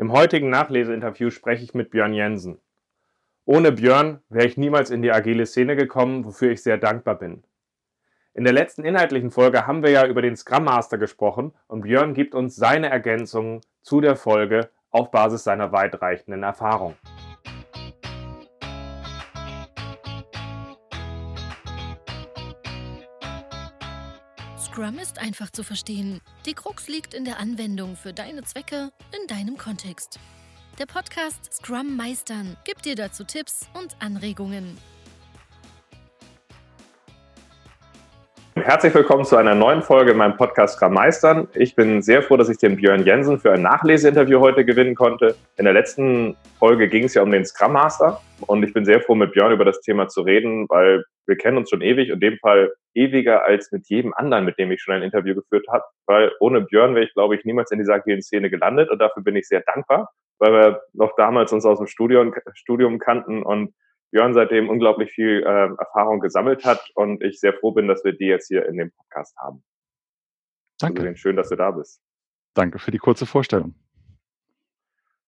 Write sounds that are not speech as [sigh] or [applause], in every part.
Im heutigen Nachleseinterview spreche ich mit Björn Jensen. Ohne Björn wäre ich niemals in die agile Szene gekommen, wofür ich sehr dankbar bin. In der letzten inhaltlichen Folge haben wir ja über den Scrum Master gesprochen und Björn gibt uns seine Ergänzungen zu der Folge auf Basis seiner weitreichenden Erfahrung. Scrum ist einfach zu verstehen. Die Krux liegt in der Anwendung für deine Zwecke in deinem Kontext. Der Podcast Scrum Meistern gibt dir dazu Tipps und Anregungen. Herzlich willkommen zu einer neuen Folge in meinem Podcast Scrum Meistern. Ich bin sehr froh, dass ich den Björn Jensen für ein Nachleseinterview heute gewinnen konnte. In der letzten Folge ging es ja um den Scrum Master und ich bin sehr froh, mit Björn über das Thema zu reden, weil wir kennen uns schon ewig, in dem Fall ewiger als mit jedem anderen, mit dem ich schon ein Interview geführt habe, weil ohne Björn wäre ich, glaube ich, niemals in dieser agilen Szene gelandet und dafür bin ich sehr dankbar, weil wir noch damals uns aus dem Studium, Studium kannten und Björn seitdem unglaublich viel äh, Erfahrung gesammelt hat und ich sehr froh bin, dass wir die jetzt hier in dem Podcast haben. Danke. Also, schön, dass du da bist. Danke für die kurze Vorstellung.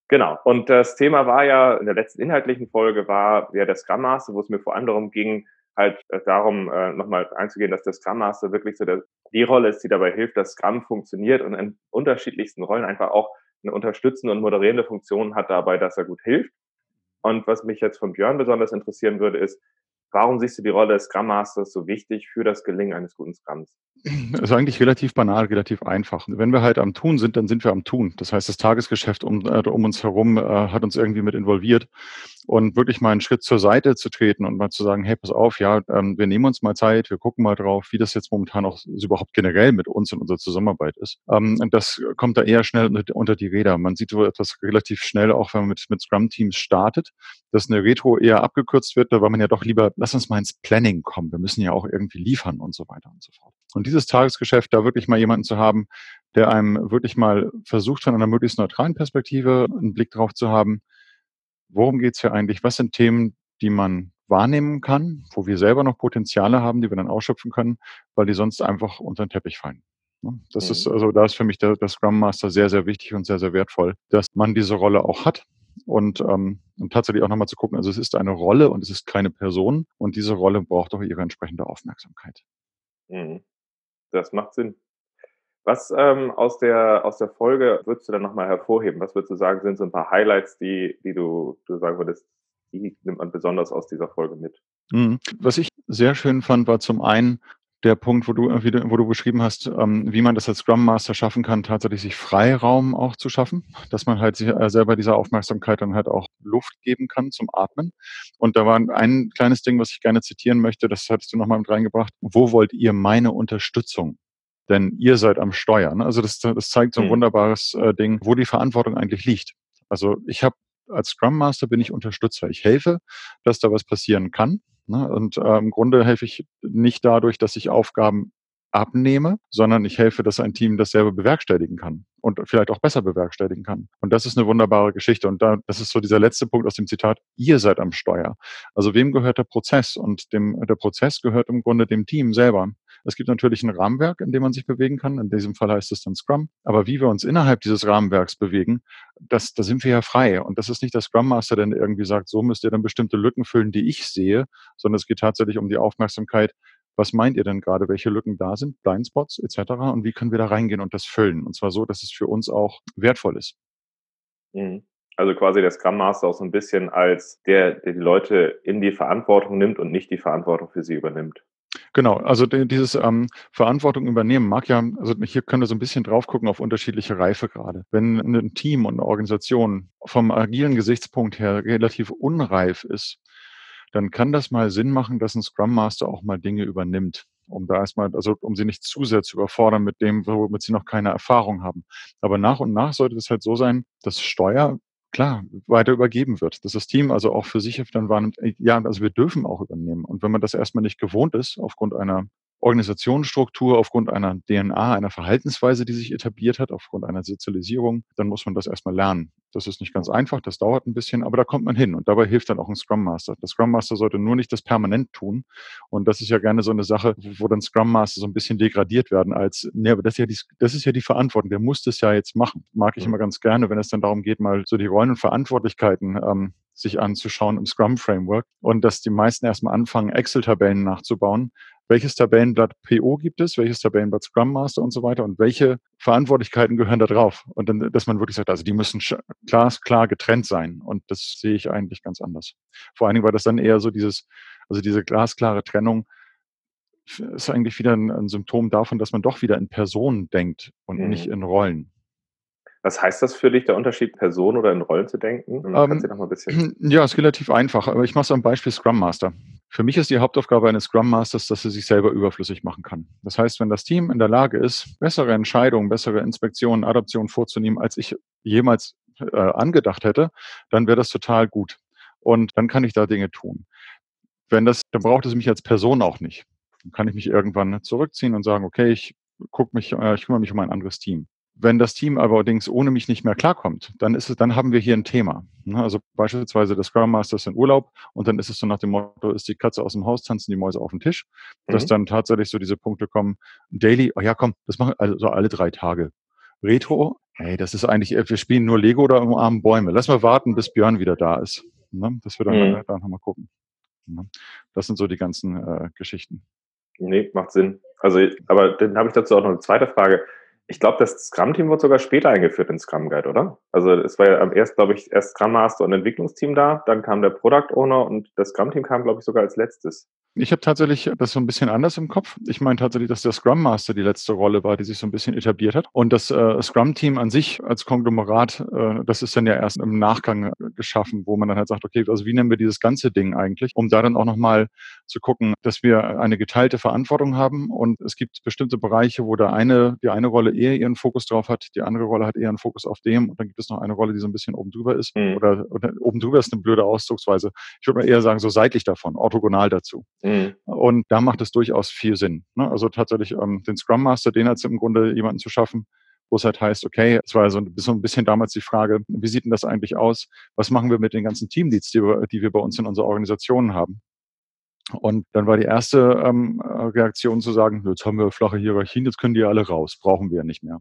Genau. Und das Thema war ja in der letzten inhaltlichen Folge war ja der Scrum Master, wo es mir vor allem darum ging, halt äh, darum, äh, nochmal einzugehen, dass der Scrum Master wirklich so der, die Rolle ist, die dabei hilft, dass Scrum funktioniert und in unterschiedlichsten Rollen einfach auch eine unterstützende und moderierende Funktion hat dabei, dass er gut hilft. Und was mich jetzt von Björn besonders interessieren würde, ist, Warum siehst du die Rolle des Scrum Masters so wichtig für das Gelingen eines guten Scrums? Das ist eigentlich relativ banal, relativ einfach. Wenn wir halt am Tun sind, dann sind wir am Tun. Das heißt, das Tagesgeschäft um, äh, um uns herum äh, hat uns irgendwie mit involviert. Und wirklich mal einen Schritt zur Seite zu treten und mal zu sagen, hey, pass auf, ja, ähm, wir nehmen uns mal Zeit, wir gucken mal drauf, wie das jetzt momentan auch überhaupt generell mit uns und unserer Zusammenarbeit ist. Ähm, das kommt da eher schnell unter die Räder. Man sieht so etwas relativ schnell, auch wenn man mit, mit Scrum-Teams startet, dass eine Retro eher abgekürzt wird, war man ja doch lieber lass uns mal ins Planning kommen. Wir müssen ja auch irgendwie liefern und so weiter und so fort. Und dieses Tagesgeschäft, da wirklich mal jemanden zu haben, der einem wirklich mal versucht, von einer möglichst neutralen Perspektive einen Blick drauf zu haben, worum geht's hier eigentlich? Was sind Themen, die man wahrnehmen kann, wo wir selber noch Potenziale haben, die wir dann ausschöpfen können, weil die sonst einfach unter den Teppich fallen. Ne? Das mhm. ist also, da ist für mich der, der Scrum Master sehr, sehr wichtig und sehr, sehr wertvoll, dass man diese Rolle auch hat, und, ähm, und tatsächlich auch nochmal zu gucken, also es ist eine Rolle und es ist keine Person und diese Rolle braucht auch ihre entsprechende Aufmerksamkeit. Mhm. Das macht Sinn. Was ähm, aus, der, aus der Folge würdest du dann nochmal hervorheben? Was würdest du sagen, sind so ein paar Highlights, die, die du, du sagen würdest, die nimmt man besonders aus dieser Folge mit? Mhm. Was ich sehr schön fand, war zum einen, der Punkt, wo du, wo du beschrieben hast, ähm, wie man das als Scrum Master schaffen kann, tatsächlich sich Freiraum auch zu schaffen, dass man halt sich äh, selber dieser Aufmerksamkeit dann halt auch Luft geben kann zum Atmen. Und da war ein kleines Ding, was ich gerne zitieren möchte, das hattest du nochmal mit reingebracht. Wo wollt ihr meine Unterstützung? Denn ihr seid am Steuern. Also das, das zeigt so ein mhm. wunderbares äh, Ding, wo die Verantwortung eigentlich liegt. Also ich habe als Scrum Master bin ich Unterstützer. Ich helfe, dass da was passieren kann. Ne? Und äh, im Grunde helfe ich nicht dadurch, dass ich Aufgaben abnehme, sondern ich helfe, dass ein Team das selber bewerkstelligen kann und vielleicht auch besser bewerkstelligen kann. Und das ist eine wunderbare Geschichte. Und da, das ist so dieser letzte Punkt aus dem Zitat, ihr seid am Steuer. Also wem gehört der Prozess? Und dem, der Prozess gehört im Grunde dem Team selber. Es gibt natürlich ein Rahmenwerk, in dem man sich bewegen kann. In diesem Fall heißt es dann Scrum. Aber wie wir uns innerhalb dieses Rahmenwerks bewegen, das, da sind wir ja frei. Und das ist nicht der Scrum Master, der irgendwie sagt, so müsst ihr dann bestimmte Lücken füllen, die ich sehe, sondern es geht tatsächlich um die Aufmerksamkeit, was meint ihr denn gerade, welche Lücken da sind, Blindspots etc. und wie können wir da reingehen und das füllen? Und zwar so, dass es für uns auch wertvoll ist. Mhm. Also quasi der Scrum Master auch so ein bisschen als der, der die Leute in die Verantwortung nimmt und nicht die Verantwortung für sie übernimmt. Genau, also dieses ähm, Verantwortung übernehmen mag ja, also hier können wir so ein bisschen drauf gucken auf unterschiedliche Reifegrade. Wenn ein Team und eine Organisation vom agilen Gesichtspunkt her relativ unreif ist, dann kann das mal Sinn machen, dass ein Scrum Master auch mal Dinge übernimmt, um da erstmal, also um sie nicht zu sehr zu überfordern mit dem, womit sie noch keine Erfahrung haben. Aber nach und nach sollte es halt so sein, dass Steuer klar weiter übergeben wird, dass das Team also auch für sich dann wahrnimmt, ja, also wir dürfen auch übernehmen. Und wenn man das erstmal nicht gewohnt ist, aufgrund einer Organisationsstruktur, aufgrund einer DNA, einer Verhaltensweise, die sich etabliert hat, aufgrund einer Sozialisierung, dann muss man das erstmal lernen. Das ist nicht ganz einfach, das dauert ein bisschen, aber da kommt man hin und dabei hilft dann auch ein Scrum Master. Der Scrum Master sollte nur nicht das permanent tun und das ist ja gerne so eine Sache, wo dann Scrum Master so ein bisschen degradiert werden als, nee, aber das ist ja die, das ist ja die Verantwortung, der muss das ja jetzt machen. Mag ich immer ganz gerne, wenn es dann darum geht, mal so die Rollen und Verantwortlichkeiten ähm, sich anzuschauen im Scrum Framework und dass die meisten erstmal anfangen, Excel-Tabellen nachzubauen, welches Tabellenblatt PO gibt es, welches Tabellenblatt Scrum Master und so weiter und welche Verantwortlichkeiten gehören da drauf. Und dann, dass man wirklich sagt, also die müssen glasklar getrennt sein. Und das sehe ich eigentlich ganz anders. Vor allen Dingen war das dann eher so dieses, also diese glasklare Trennung ist eigentlich wieder ein, ein Symptom davon, dass man doch wieder in Personen denkt und mhm. nicht in Rollen. Was heißt das für dich, der Unterschied, Person oder in Rollen zu denken? Ähm, Kannst du noch mal ein bisschen [clears throat] ja, ist relativ einfach, aber ich mache es am Beispiel Scrum Master. Für mich ist die Hauptaufgabe eines Scrum Masters, dass er sich selber überflüssig machen kann. Das heißt, wenn das Team in der Lage ist, bessere Entscheidungen, bessere Inspektionen, Adaptionen vorzunehmen, als ich jemals äh, angedacht hätte, dann wäre das total gut. Und dann kann ich da Dinge tun. Wenn das, dann braucht es mich als Person auch nicht. Dann kann ich mich irgendwann zurückziehen und sagen, okay, ich guck mich, äh, ich kümmere mich um ein anderes Team. Wenn das Team allerdings ohne mich nicht mehr klarkommt, dann ist es, dann haben wir hier ein Thema. Ne? Also beispielsweise der Scrum Master ist in Urlaub und dann ist es so nach dem Motto, ist die Katze aus dem Haus, tanzen die Mäuse auf den Tisch, mhm. dass dann tatsächlich so diese Punkte kommen, Daily, oh ja komm, das machen also alle drei Tage. Retro, hey, das ist eigentlich, wir spielen nur Lego oder umarmen Bäume. Lass mal warten, bis Björn wieder da ist. Ne? Dass wir dann, mhm. dann nochmal gucken. Ne? Das sind so die ganzen äh, Geschichten. Nee, macht Sinn. Also, aber dann habe ich dazu auch noch eine zweite Frage. Ich glaube, das Scrum-Team wird sogar später eingeführt in Scrum Guide, oder? Also es war ja erst, glaube ich, erst Scrum Master und Entwicklungsteam da, dann kam der Product Owner und das Scrum-Team kam, glaube ich, sogar als letztes. Ich habe tatsächlich das so ein bisschen anders im Kopf. Ich meine tatsächlich, dass der Scrum Master die letzte Rolle war, die sich so ein bisschen etabliert hat. Und das äh, Scrum-Team an sich als Konglomerat, äh, das ist dann ja erst im Nachgang äh, geschaffen, wo man dann halt sagt, okay, also wie nennen wir dieses ganze Ding eigentlich, um da dann auch nochmal zu gucken, dass wir eine geteilte Verantwortung haben. Und es gibt bestimmte Bereiche, wo der eine, die eine Rolle eher ihren Fokus drauf hat, die andere Rolle hat eher einen Fokus auf dem. Und dann gibt es noch eine Rolle, die so ein bisschen oben drüber ist. Mhm. Oder, oder oben drüber ist eine blöde Ausdrucksweise. Ich würde mal eher sagen, so seitlich davon, orthogonal dazu. Mhm. Und da macht es durchaus viel Sinn. Ne? Also tatsächlich ähm, den Scrum Master, den als im Grunde jemanden zu schaffen, wo es halt heißt, okay, es war so ein, bisschen damals die Frage, wie sieht denn das eigentlich aus? Was machen wir mit den ganzen Teamleads, die wir, die wir bei uns in unserer Organisation haben? Und dann war die erste ähm, Reaktion zu sagen, jetzt haben wir flache Hierarchien, jetzt können die alle raus, brauchen wir nicht mehr.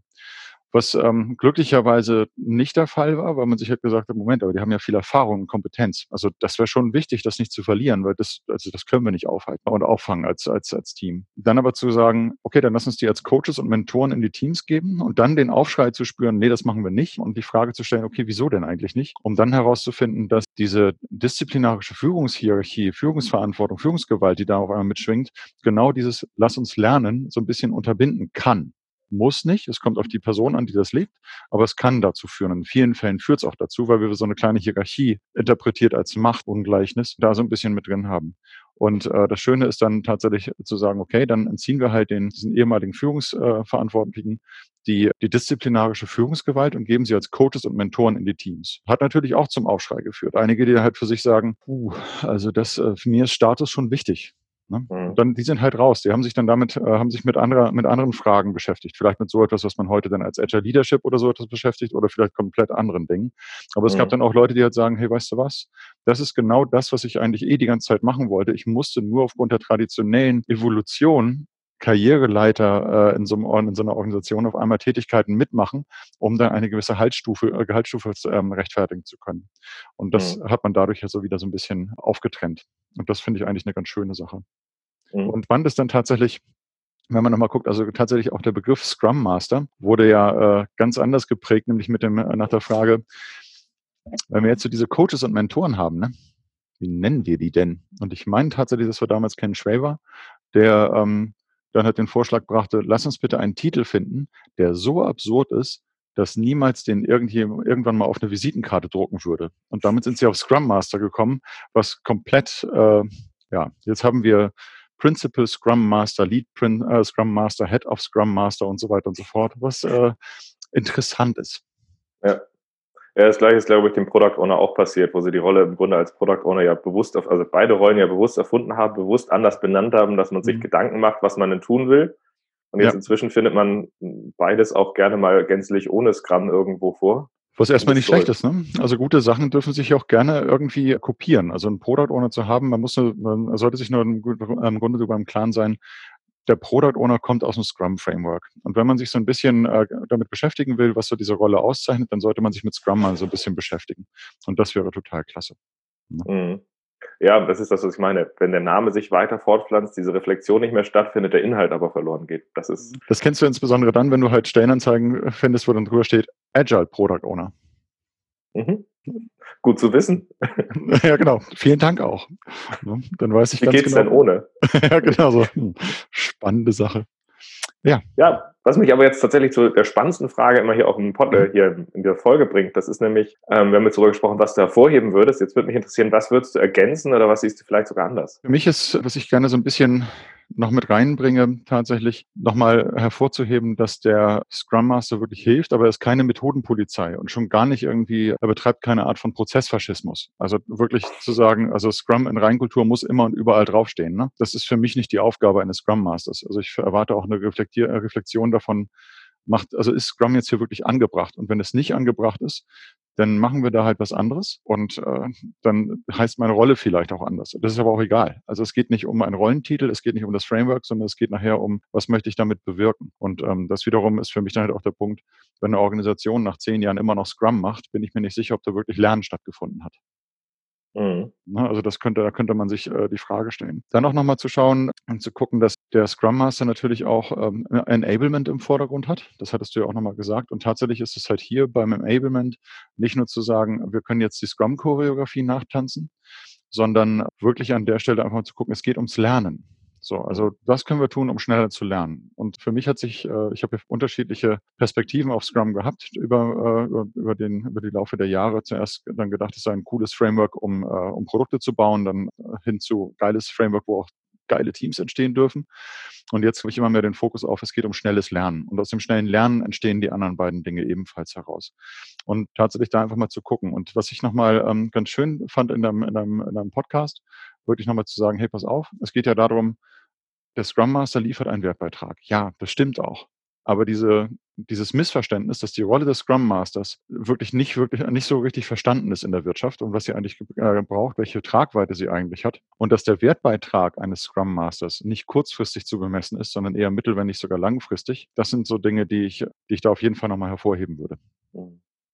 Was ähm, glücklicherweise nicht der Fall war, weil man sich halt gesagt hat, Moment, aber die haben ja viel Erfahrung und Kompetenz. Also das wäre schon wichtig, das nicht zu verlieren, weil das, also das können wir nicht aufhalten und auffangen als, als, als Team. Dann aber zu sagen, okay, dann lass uns die als Coaches und Mentoren in die Teams geben und dann den Aufschrei zu spüren, nee, das machen wir nicht. Und die Frage zu stellen, okay, wieso denn eigentlich nicht? Um dann herauszufinden, dass diese disziplinarische Führungshierarchie, Führungsverantwortung, Führungsgewalt, die da auf einmal mitschwingt, genau dieses Lass uns lernen so ein bisschen unterbinden kann muss nicht. Es kommt auf die Person an, die das legt, aber es kann dazu führen. In vielen Fällen führt es auch dazu, weil wir so eine kleine Hierarchie interpretiert als Machtungleichnis da so ein bisschen mit drin haben. Und äh, das Schöne ist dann tatsächlich zu sagen, okay, dann entziehen wir halt den, diesen ehemaligen Führungsverantwortlichen die, die disziplinarische Führungsgewalt und geben sie als Coaches und Mentoren in die Teams. Hat natürlich auch zum Aufschrei geführt. Einige, die halt für sich sagen, puh, also das, äh, mir ist Status schon wichtig. Ne? Mhm. Dann, die sind halt raus. Die haben sich dann damit, äh, haben sich mit, anderer, mit anderen Fragen beschäftigt. Vielleicht mit so etwas, was man heute dann als Agile Leadership oder so etwas beschäftigt oder vielleicht komplett anderen Dingen. Aber es mhm. gab dann auch Leute, die halt sagen, hey, weißt du was? Das ist genau das, was ich eigentlich eh die ganze Zeit machen wollte. Ich musste nur aufgrund der traditionellen Evolution Karriereleiter äh, in, so einem, in so einer Organisation auf einmal Tätigkeiten mitmachen, um dann eine gewisse Haltstufe, äh, Gehaltsstufe ähm, rechtfertigen zu können. Und das mhm. hat man dadurch ja so wieder so ein bisschen aufgetrennt. Und das finde ich eigentlich eine ganz schöne Sache. Mhm. Und wann das dann tatsächlich wenn man nochmal guckt, also tatsächlich auch der Begriff Scrum Master wurde ja äh, ganz anders geprägt, nämlich mit dem äh, nach der Frage, wenn wir jetzt so diese Coaches und Mentoren haben, ne, wie nennen wir die denn? Und ich meine tatsächlich, das war damals Ken Schraver, der ähm, dann halt den Vorschlag brachte, lass uns bitte einen Titel finden, der so absurd ist, dass niemals den irgendwann mal auf eine Visitenkarte drucken würde. Und damit sind sie auf Scrum Master gekommen, was komplett, äh, ja, jetzt haben wir Principal Scrum Master, Lead Prin äh, Scrum Master, Head of Scrum Master und so weiter und so fort, was äh, interessant ist. Ja. Ja, das gleiche ist, glaube ich, dem Product Owner auch passiert, wo sie die Rolle im Grunde als Product Owner ja bewusst, auf, also beide Rollen ja bewusst erfunden haben, bewusst anders benannt haben, dass man sich mhm. Gedanken macht, was man denn tun will. Und jetzt ja. inzwischen findet man beides auch gerne mal gänzlich ohne Scrum irgendwo vor. Was erstmal nicht schlecht ist, ne? Also gute Sachen dürfen sich auch gerne irgendwie kopieren. Also ein Product Owner zu haben, man muss, man sollte sich nur im Grunde darüber im Klaren sein, der Product Owner kommt aus dem Scrum Framework. Und wenn man sich so ein bisschen äh, damit beschäftigen will, was so diese Rolle auszeichnet, dann sollte man sich mit Scrum mal so ein bisschen beschäftigen. Und das wäre total klasse. Ne? Mhm. Ja, das ist das, was ich meine. Wenn der Name sich weiter fortpflanzt, diese Reflexion nicht mehr stattfindet, der Inhalt aber verloren geht. Das ist. Das kennst du insbesondere dann, wenn du halt Stellenanzeigen findest, wo dann drüber steht Agile Product Owner. Mhm. Gut zu wissen. [laughs] Ja, genau. Vielen Dank auch. Dann weiß ich Wie ganz geht's genau. denn ohne? [laughs] ja, genau so. Hm. Spannende Sache. Ja. Ja, was mich aber jetzt tatsächlich zu der spannendsten Frage immer hier auch im Pod, hier in der Folge bringt, das ist nämlich, ähm, wir haben jetzt darüber gesprochen, was du hervorheben würdest. Jetzt würde mich interessieren, was würdest du ergänzen oder was siehst du vielleicht sogar anders? Für mich ist, was ich gerne so ein bisschen noch mit reinbringe, tatsächlich nochmal hervorzuheben, dass der Scrum Master wirklich hilft, aber er ist keine Methodenpolizei und schon gar nicht irgendwie, er betreibt keine Art von Prozessfaschismus. Also wirklich zu sagen, also Scrum in Reinkultur muss immer und überall draufstehen. Ne? Das ist für mich nicht die Aufgabe eines Scrum Masters. Also ich erwarte auch eine Reflexion davon, macht, also ist Scrum jetzt hier wirklich angebracht? Und wenn es nicht angebracht ist, dann machen wir da halt was anderes und äh, dann heißt meine Rolle vielleicht auch anders. Das ist aber auch egal. Also es geht nicht um einen Rollentitel, es geht nicht um das Framework, sondern es geht nachher um, was möchte ich damit bewirken. Und ähm, das wiederum ist für mich dann halt auch der Punkt, wenn eine Organisation nach zehn Jahren immer noch Scrum macht, bin ich mir nicht sicher, ob da wirklich Lernen stattgefunden hat. Mhm. Ne, also das könnte, da könnte man sich äh, die Frage stellen. Dann auch nochmal zu schauen und zu gucken, dass der Scrum Master natürlich auch ähm, Enablement im Vordergrund hat. Das hattest du ja auch nochmal gesagt. Und tatsächlich ist es halt hier beim Enablement nicht nur zu sagen, wir können jetzt die Scrum-Choreografie nachtanzen, sondern wirklich an der Stelle einfach zu gucken, es geht ums Lernen. So, also was können wir tun, um schneller zu lernen? Und für mich hat sich, äh, ich habe unterschiedliche Perspektiven auf Scrum gehabt über, äh, über, den, über die Laufe der Jahre. Zuerst dann gedacht, es sei ein cooles Framework, um, äh, um Produkte zu bauen, dann äh, hin zu geiles Framework, wo auch geile Teams entstehen dürfen. Und jetzt habe ich immer mehr den Fokus auf, es geht um schnelles Lernen. Und aus dem schnellen Lernen entstehen die anderen beiden Dinge ebenfalls heraus. Und tatsächlich da einfach mal zu gucken. Und was ich nochmal ähm, ganz schön fand in einem, in, einem, in einem Podcast, wirklich nochmal zu sagen, hey, pass auf, es geht ja darum, der Scrum Master liefert einen Wertbeitrag. Ja, das stimmt auch. Aber diese, dieses Missverständnis, dass die Rolle des Scrum Masters wirklich nicht, wirklich nicht so richtig verstanden ist in der Wirtschaft und was sie eigentlich äh, braucht, welche Tragweite sie eigentlich hat und dass der Wertbeitrag eines Scrum Masters nicht kurzfristig zu bemessen ist, sondern eher mittel, wenn nicht sogar langfristig. Das sind so Dinge, die ich, die ich da auf jeden Fall nochmal hervorheben würde.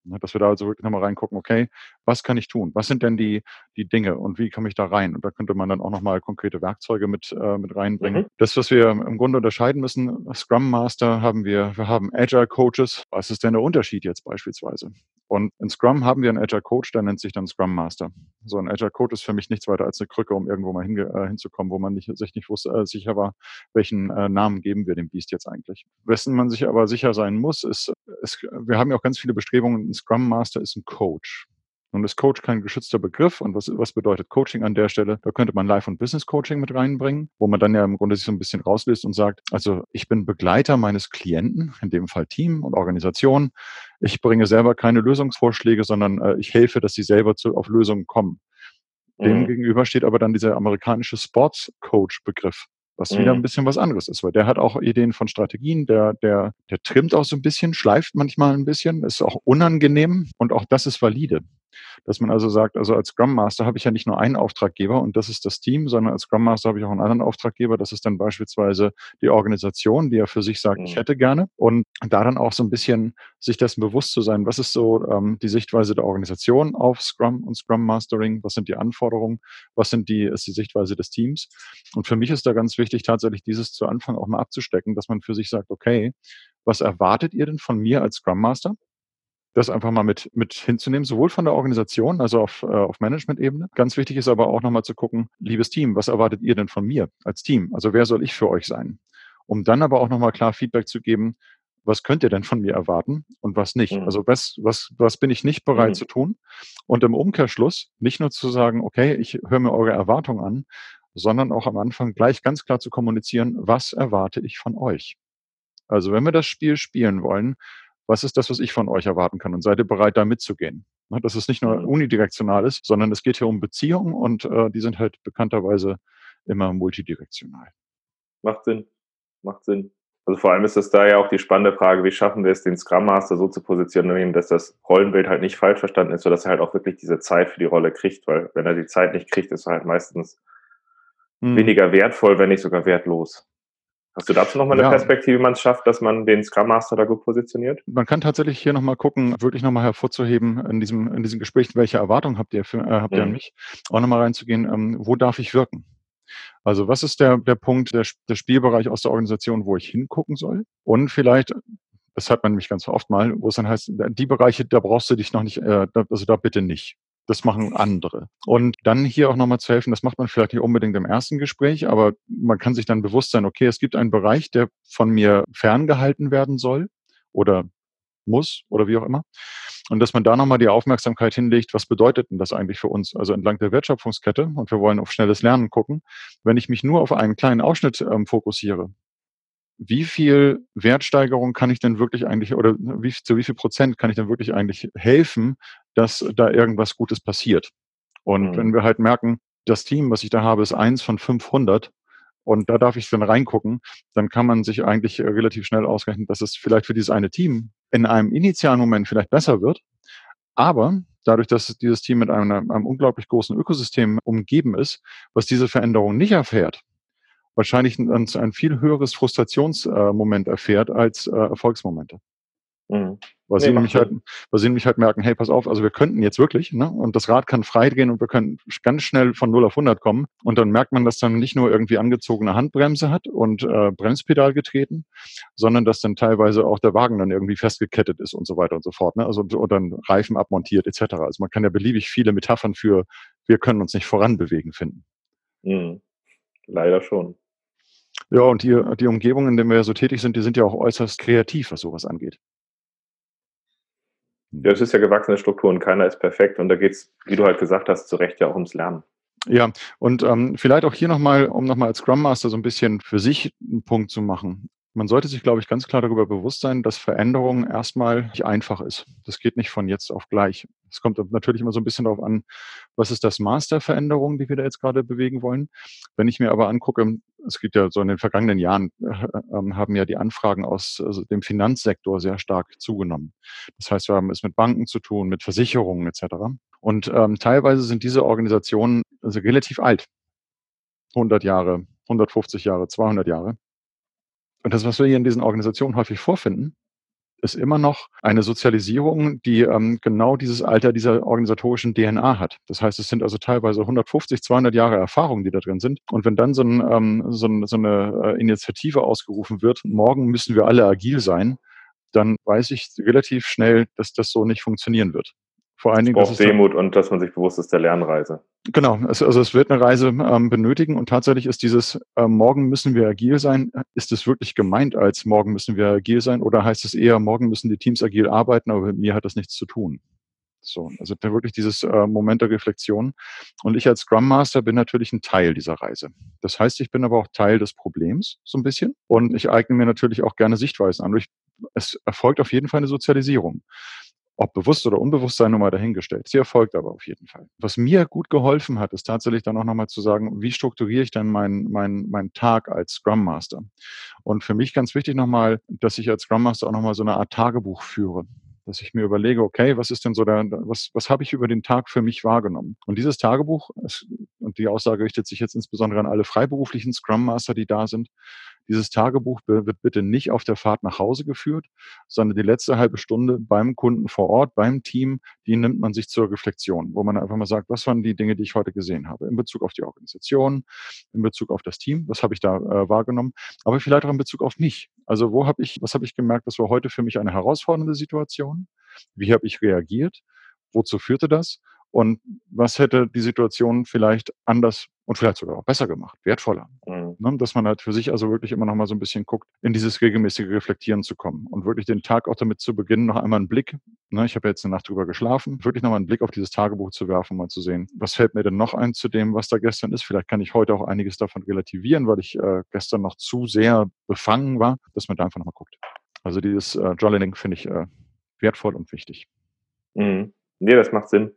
Ne, dass wir da also wirklich nochmal reingucken, okay, was kann ich tun? Was sind denn die, die Dinge und wie komme ich da rein? Und da könnte man dann auch nochmal konkrete Werkzeuge mit, äh, mit reinbringen. Mhm. Das, was wir im Grunde unterscheiden müssen, Scrum Master haben wir, wir haben Agile Coaches. Was ist denn der Unterschied jetzt beispielsweise? Und in Scrum haben wir einen Agile Coach, der nennt sich dann Scrum Master. So ein Agile Coach ist für mich nichts weiter als eine Krücke, um irgendwo mal hinge, äh, hinzukommen, wo man nicht, sich nicht wusste, äh, sicher war, welchen äh, Namen geben wir dem Biest jetzt eigentlich. Wessen man sich aber sicher sein muss, ist, ist wir haben ja auch ganz viele Bestrebungen, ein Scrum Master ist ein Coach. Nun ist Coach kein geschützter Begriff. Und was, was bedeutet Coaching an der Stelle? Da könnte man Life- und Business-Coaching mit reinbringen, wo man dann ja im Grunde sich so ein bisschen rauslöst und sagt, also ich bin Begleiter meines Klienten, in dem Fall Team und Organisation. Ich bringe selber keine Lösungsvorschläge, sondern äh, ich helfe, dass sie selber zu, auf Lösungen kommen. Dem mhm. gegenüber steht aber dann dieser amerikanische Sports-Coach-Begriff was mhm. wieder ein bisschen was anderes ist, weil der hat auch Ideen von Strategien, der, der, der trimmt auch so ein bisschen, schleift manchmal ein bisschen, ist auch unangenehm und auch das ist valide. Dass man also sagt, also als Scrum Master habe ich ja nicht nur einen Auftraggeber und das ist das Team, sondern als Scrum Master habe ich auch einen anderen Auftraggeber. Das ist dann beispielsweise die Organisation, die ja für sich sagt, mhm. ich hätte gerne. Und da dann auch so ein bisschen sich dessen bewusst zu sein, was ist so ähm, die Sichtweise der Organisation auf Scrum und Scrum Mastering, was sind die Anforderungen, was sind die, ist die Sichtweise des Teams. Und für mich ist da ganz wichtig, tatsächlich dieses zu Anfang auch mal abzustecken, dass man für sich sagt, okay, was erwartet ihr denn von mir als Scrum Master? Das einfach mal mit, mit hinzunehmen, sowohl von der Organisation, also auf, äh, auf Management-Ebene. Ganz wichtig ist aber auch nochmal zu gucken, liebes Team, was erwartet ihr denn von mir als Team? Also wer soll ich für euch sein? Um dann aber auch nochmal klar Feedback zu geben, was könnt ihr denn von mir erwarten und was nicht? Mhm. Also was, was, was bin ich nicht bereit mhm. zu tun? Und im Umkehrschluss nicht nur zu sagen, okay, ich höre mir eure Erwartungen an, sondern auch am Anfang gleich ganz klar zu kommunizieren, was erwarte ich von euch? Also wenn wir das Spiel spielen wollen, was ist das, was ich von euch erwarten kann und seid ihr bereit, da mitzugehen? Ne, dass es nicht nur mhm. unidirektional ist, sondern es geht hier um Beziehungen und äh, die sind halt bekannterweise immer multidirektional. Macht Sinn. Macht Sinn. Also vor allem ist es da ja auch die spannende Frage, wie schaffen wir es, den Scrum Master so zu positionieren, dass das Rollenbild halt nicht falsch verstanden ist, sodass er halt auch wirklich diese Zeit für die Rolle kriegt, weil wenn er die Zeit nicht kriegt, ist er halt meistens hm. weniger wertvoll, wenn nicht sogar wertlos. Hast du dazu nochmal eine ja. Perspektive, wie man es schafft, dass man den Scrum Master da gut positioniert? Man kann tatsächlich hier nochmal gucken, wirklich nochmal hervorzuheben in diesem, in diesem Gespräch, welche Erwartungen habt ihr, für, äh, habt ihr an mhm. mich, auch nochmal reinzugehen, ähm, wo darf ich wirken? Also was ist der, der Punkt, der, der Spielbereich aus der Organisation, wo ich hingucken soll? Und vielleicht das hat man nämlich ganz oft mal, wo es dann heißt, die Bereiche, da brauchst du dich noch nicht, äh, also da bitte nicht. Das machen andere. Und dann hier auch nochmal zu helfen, das macht man vielleicht nicht unbedingt im ersten Gespräch, aber man kann sich dann bewusst sein, okay, es gibt einen Bereich, der von mir ferngehalten werden soll oder muss oder wie auch immer. Und dass man da nochmal die Aufmerksamkeit hinlegt, was bedeutet denn das eigentlich für uns? Also entlang der Wertschöpfungskette und wir wollen auf schnelles Lernen gucken. Wenn ich mich nur auf einen kleinen Ausschnitt ähm, fokussiere, wie viel Wertsteigerung kann ich denn wirklich eigentlich oder wie, zu wie viel Prozent kann ich denn wirklich eigentlich helfen, dass da irgendwas Gutes passiert? Und mhm. wenn wir halt merken, das Team, was ich da habe, ist eins von 500 und da darf ich dann reingucken, dann kann man sich eigentlich äh, relativ schnell ausrechnen, dass es vielleicht für dieses eine Team in einem initialen Moment vielleicht besser wird, aber dadurch, dass dieses Team mit einem, einem unglaublich großen Ökosystem umgeben ist, was diese Veränderung nicht erfährt, wahrscheinlich ein, ein viel höheres Frustrationsmoment erfährt als äh, Erfolgsmomente. Mhm. Weil, nee, sie nämlich halt, weil sie nämlich halt merken, hey, pass auf, also wir könnten jetzt wirklich, ne, und das Rad kann frei drehen und wir können ganz schnell von 0 auf 100 kommen. Und dann merkt man, dass dann nicht nur irgendwie angezogene Handbremse hat und äh, Bremspedal getreten, sondern dass dann teilweise auch der Wagen dann irgendwie festgekettet ist und so weiter und so fort. Ne? Also und dann Reifen abmontiert etc. Also man kann ja beliebig viele Metaphern für wir können uns nicht voranbewegen finden. Mhm. Leider schon. Ja, und die, die Umgebungen, in denen wir so tätig sind, die sind ja auch äußerst kreativ, was sowas angeht. Ja, es ist ja gewachsene Struktur und keiner ist perfekt. Und da geht es, wie du halt gesagt hast, zu Recht ja auch ums Lernen. Ja, und ähm, vielleicht auch hier nochmal, um nochmal als Scrum Master so ein bisschen für sich einen Punkt zu machen. Man sollte sich, glaube ich, ganz klar darüber bewusst sein, dass Veränderung erstmal nicht einfach ist. Das geht nicht von jetzt auf gleich. Es kommt natürlich immer so ein bisschen darauf an, was ist das Maß der Veränderung, die wir da jetzt gerade bewegen wollen. Wenn ich mir aber angucke, es gibt ja so in den vergangenen Jahren, äh, äh, haben ja die Anfragen aus also dem Finanzsektor sehr stark zugenommen. Das heißt, wir haben es mit Banken zu tun, mit Versicherungen etc. Und ähm, teilweise sind diese Organisationen also relativ alt. 100 Jahre, 150 Jahre, 200 Jahre. Und das, was wir hier in diesen Organisationen häufig vorfinden, ist immer noch eine Sozialisierung, die ähm, genau dieses Alter dieser organisatorischen DNA hat. Das heißt, es sind also teilweise 150, 200 Jahre Erfahrung, die da drin sind. Und wenn dann so, ein, ähm, so, ein, so eine äh, Initiative ausgerufen wird, morgen müssen wir alle agil sein, dann weiß ich relativ schnell, dass das so nicht funktionieren wird. Vor allen Dingen. Es braucht Demut und dass man sich bewusst ist der Lernreise. Genau, es, also es wird eine Reise ähm, benötigen und tatsächlich ist dieses äh, morgen müssen wir agil sein, ist es wirklich gemeint als morgen müssen wir agil sein oder heißt es eher morgen müssen die Teams agil arbeiten, aber mit mir hat das nichts zu tun. So, also wirklich dieses äh, Moment der Reflexion. Und ich als Scrum Master bin natürlich ein Teil dieser Reise. Das heißt, ich bin aber auch Teil des Problems, so ein bisschen. Und ich eigne mir natürlich auch gerne Sichtweisen an. Ich, es erfolgt auf jeden Fall eine Sozialisierung. Ob bewusst oder unbewusst sei nun mal dahingestellt. Sie erfolgt aber auf jeden Fall. Was mir gut geholfen hat, ist tatsächlich dann auch nochmal zu sagen, wie strukturiere ich denn meinen mein, mein Tag als Scrum Master? Und für mich ganz wichtig nochmal, dass ich als Scrum Master auch nochmal so eine Art Tagebuch führe dass ich mir überlege, okay, was ist denn so der, was, was habe ich über den Tag für mich wahrgenommen? Und dieses Tagebuch, und die Aussage richtet sich jetzt insbesondere an alle freiberuflichen Scrum Master, die da sind, dieses Tagebuch wird bitte nicht auf der Fahrt nach Hause geführt, sondern die letzte halbe Stunde beim Kunden vor Ort, beim Team, die nimmt man sich zur Reflexion, wo man einfach mal sagt, was waren die Dinge, die ich heute gesehen habe, in Bezug auf die Organisation, in Bezug auf das Team, was habe ich da äh, wahrgenommen, aber vielleicht auch in Bezug auf mich. Also wo habe ich, was habe ich gemerkt, das war heute für mich eine herausfordernde Situation? Wie habe ich reagiert? Wozu führte das? Und was hätte die Situation vielleicht anders und vielleicht sogar auch besser gemacht, wertvoller. Mhm. Ne, dass man halt für sich also wirklich immer noch mal so ein bisschen guckt, in dieses regelmäßige Reflektieren zu kommen und wirklich den Tag auch damit zu beginnen, noch einmal einen Blick, ne, ich habe jetzt eine Nacht drüber geschlafen, wirklich noch mal einen Blick auf dieses Tagebuch zu werfen, um mal zu sehen, was fällt mir denn noch ein zu dem, was da gestern ist. Vielleicht kann ich heute auch einiges davon relativieren, weil ich äh, gestern noch zu sehr befangen war, dass man da einfach noch mal guckt. Also dieses äh, Journaling finde ich äh, wertvoll und wichtig. Mhm. Nee, das macht Sinn.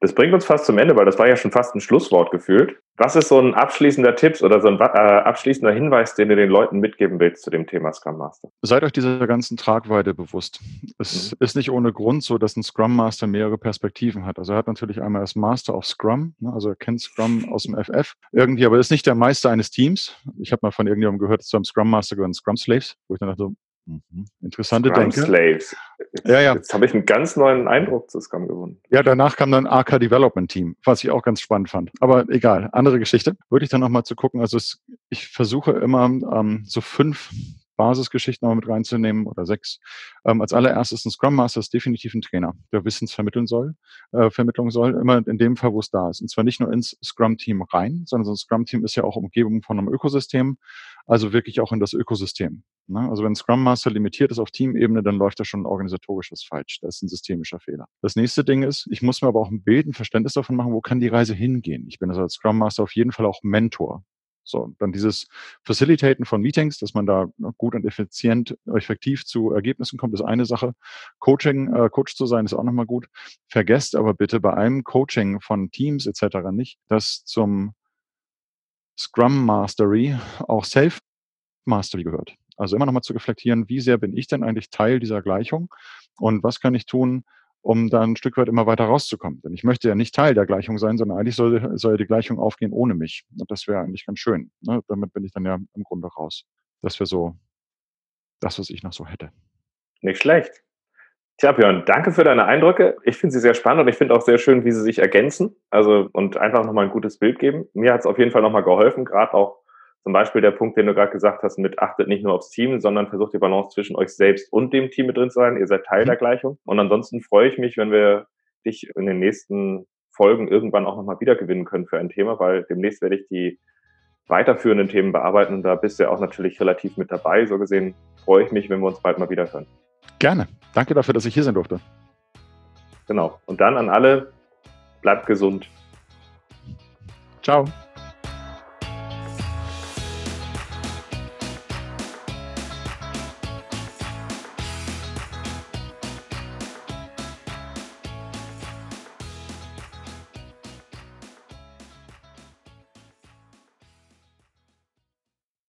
Das bringt uns fast zum Ende, weil das war ja schon fast ein Schlusswort gefühlt. Was ist so ein abschließender Tipp oder so ein äh, abschließender Hinweis, den du den Leuten mitgeben willst zu dem Thema Scrum Master? Seid euch dieser ganzen Tragweite bewusst. Es mhm. ist nicht ohne Grund so, dass ein Scrum Master mehrere Perspektiven hat. Also er hat natürlich einmal das Master of Scrum, ne, also er kennt Scrum aus dem FF irgendwie, aber ist nicht der Meister eines Teams. Ich habe mal von irgendjemandem gehört, zu einem Scrum Master gehören Scrum Slaves, wo ich dann dachte, Mhm. Interessante Scrum Denke. Slaves. Ja, ja. Jetzt habe ich einen ganz neuen Eindruck zu Scrum gewonnen. Ja, danach kam dann AK Development Team, was ich auch ganz spannend fand. Aber egal, andere Geschichte. Würde ich dann nochmal zu gucken. Also es, ich versuche immer ähm, so fünf Basisgeschichten noch mit reinzunehmen oder sechs. Ähm, als allererstes ein Scrum Master ist definitiv ein Trainer, der Wissens vermitteln soll, äh, Vermittlung soll, immer in dem Fall, wo es da ist. Und zwar nicht nur ins Scrum-Team rein, sondern so ein Scrum-Team ist ja auch Umgebung von einem Ökosystem, also wirklich auch in das Ökosystem. Ne? Also wenn Scrum Master limitiert ist auf Teamebene, dann läuft da schon organisatorisch was falsch. Das ist ein systemischer Fehler. Das nächste Ding ist, ich muss mir aber auch ein Bild, ein Verständnis davon machen, wo kann die Reise hingehen. Ich bin also als Scrum Master auf jeden Fall auch Mentor. So, dann dieses Facilitaten von Meetings, dass man da gut und effizient, effektiv zu Ergebnissen kommt, ist eine Sache. Coaching, äh, Coach zu sein, ist auch nochmal gut. Vergesst aber bitte bei einem Coaching von Teams etc. nicht, dass zum Scrum Mastery auch Self Mastery gehört. Also immer nochmal zu reflektieren, wie sehr bin ich denn eigentlich Teil dieser Gleichung und was kann ich tun, um dann ein Stück weit immer weiter rauszukommen. Denn ich möchte ja nicht Teil der Gleichung sein, sondern eigentlich soll, soll die Gleichung aufgehen ohne mich. Und das wäre eigentlich ganz schön. Ne? Damit bin ich dann ja im Grunde raus. Das wäre so das, was ich noch so hätte. Nicht schlecht. Tja, Björn, danke für deine Eindrücke. Ich finde sie sehr spannend und ich finde auch sehr schön, wie sie sich ergänzen. Also und einfach nochmal ein gutes Bild geben. Mir hat es auf jeden Fall nochmal geholfen, gerade auch zum Beispiel der Punkt, den du gerade gesagt hast, mit achtet nicht nur aufs Team, sondern versucht die Balance zwischen euch selbst und dem Team mit drin zu sein. Ihr seid Teil mhm. der Gleichung. Und ansonsten freue ich mich, wenn wir dich in den nächsten Folgen irgendwann auch nochmal wiedergewinnen können für ein Thema, weil demnächst werde ich die weiterführenden Themen bearbeiten und da bist du ja auch natürlich relativ mit dabei. So gesehen freue ich mich, wenn wir uns bald mal wieder hören. Gerne. Danke dafür, dass ich hier sein durfte. Genau. Und dann an alle, bleibt gesund. Ciao.